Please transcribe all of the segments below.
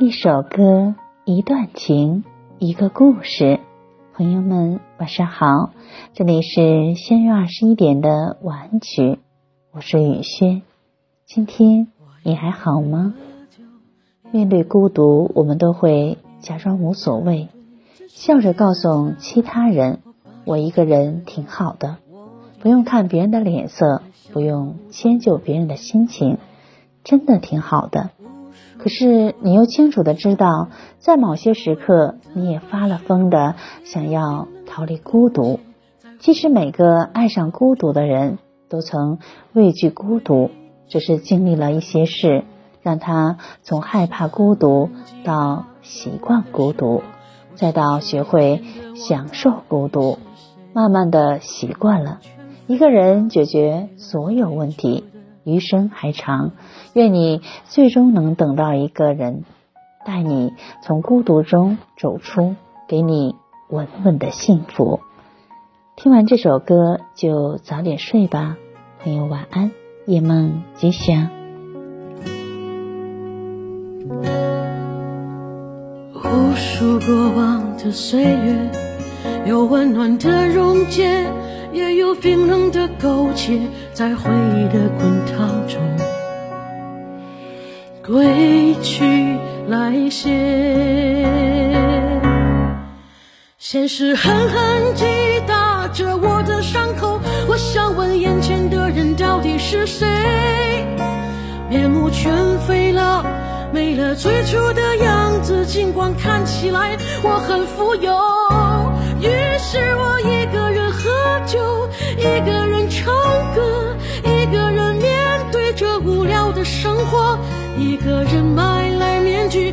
一首歌，一段情，一个故事。朋友们，晚上好，这里是仙月二十一点的晚安曲，我是雨轩。今天你还好吗？面对孤独，我们都会假装无所谓，笑着告诉其他人：“我一个人挺好的，不用看别人的脸色，不用迁就别人的心情，真的挺好的。”可是你又清楚的知道，在某些时刻，你也发了疯的想要逃离孤独。其实每个爱上孤独的人都曾畏惧孤独，只是经历了一些事，让他从害怕孤独到习惯孤独，再到学会享受孤独，慢慢的习惯了，一个人解决所有问题。余生还长，愿你最终能等到一个人，带你从孤独中走出，给你稳稳的幸福。听完这首歌就早点睡吧，朋友晚安，夜梦吉祥。无数过往的岁月，有温暖的溶解。也有冰冷的苟且，在回忆的滚烫中，归去来兮。现实狠狠击打着我的伤口，我想问眼前的人到底是谁？面目全非了，没了最初的样子，尽管看起来我很富有。于是我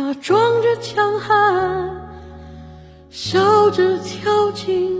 假装着强悍，笑着跳进。